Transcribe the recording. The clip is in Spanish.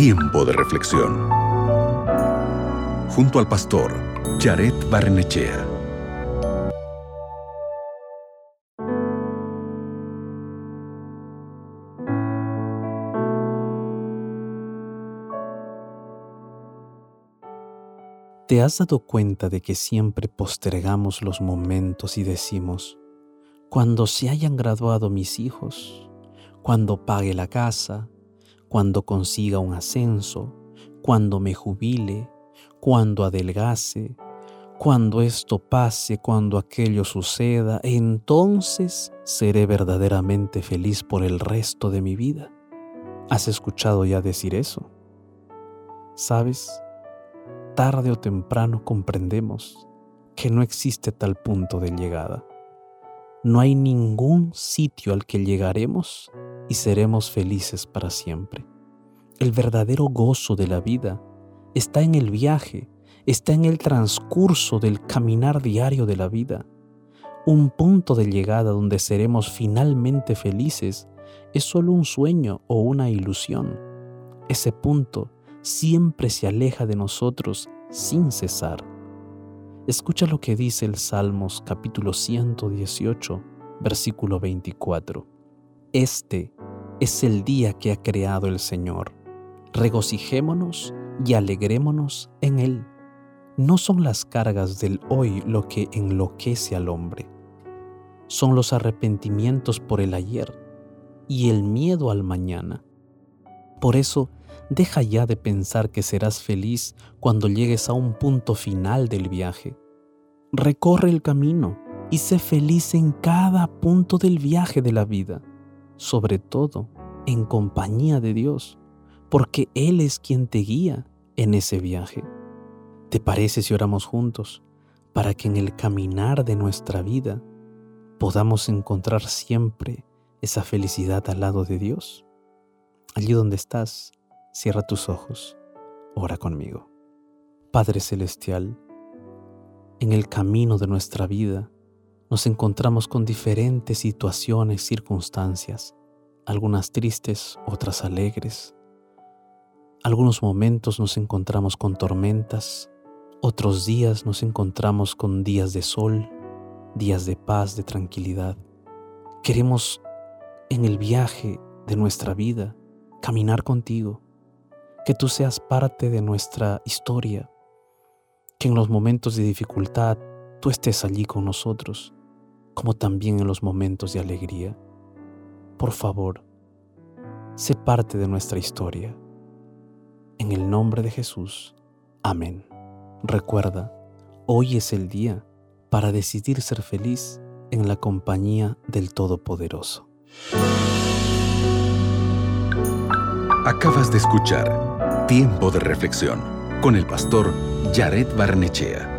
Tiempo de reflexión. Junto al pastor Jared Barnechea. ¿Te has dado cuenta de que siempre postergamos los momentos y decimos, cuando se hayan graduado mis hijos, cuando pague la casa, cuando consiga un ascenso, cuando me jubile, cuando adelgase, cuando esto pase, cuando aquello suceda, entonces seré verdaderamente feliz por el resto de mi vida. ¿Has escuchado ya decir eso? ¿Sabes? Tarde o temprano comprendemos que no existe tal punto de llegada. No hay ningún sitio al que llegaremos y seremos felices para siempre. El verdadero gozo de la vida está en el viaje, está en el transcurso del caminar diario de la vida. Un punto de llegada donde seremos finalmente felices es solo un sueño o una ilusión. Ese punto siempre se aleja de nosotros sin cesar. Escucha lo que dice el Salmos capítulo 118, versículo 24. Este es el día que ha creado el Señor. Regocijémonos y alegrémonos en Él. No son las cargas del hoy lo que enloquece al hombre. Son los arrepentimientos por el ayer y el miedo al mañana. Por eso, deja ya de pensar que serás feliz cuando llegues a un punto final del viaje. Recorre el camino y sé feliz en cada punto del viaje de la vida sobre todo en compañía de Dios, porque Él es quien te guía en ese viaje. ¿Te parece si oramos juntos para que en el caminar de nuestra vida podamos encontrar siempre esa felicidad al lado de Dios? Allí donde estás, cierra tus ojos, ora conmigo. Padre Celestial, en el camino de nuestra vida, nos encontramos con diferentes situaciones, circunstancias, algunas tristes, otras alegres. Algunos momentos nos encontramos con tormentas, otros días nos encontramos con días de sol, días de paz, de tranquilidad. Queremos en el viaje de nuestra vida caminar contigo, que tú seas parte de nuestra historia, que en los momentos de dificultad tú estés allí con nosotros como también en los momentos de alegría. Por favor, sé parte de nuestra historia. En el nombre de Jesús. Amén. Recuerda, hoy es el día para decidir ser feliz en la compañía del Todopoderoso. Acabas de escuchar Tiempo de Reflexión con el pastor Jared Barnechea.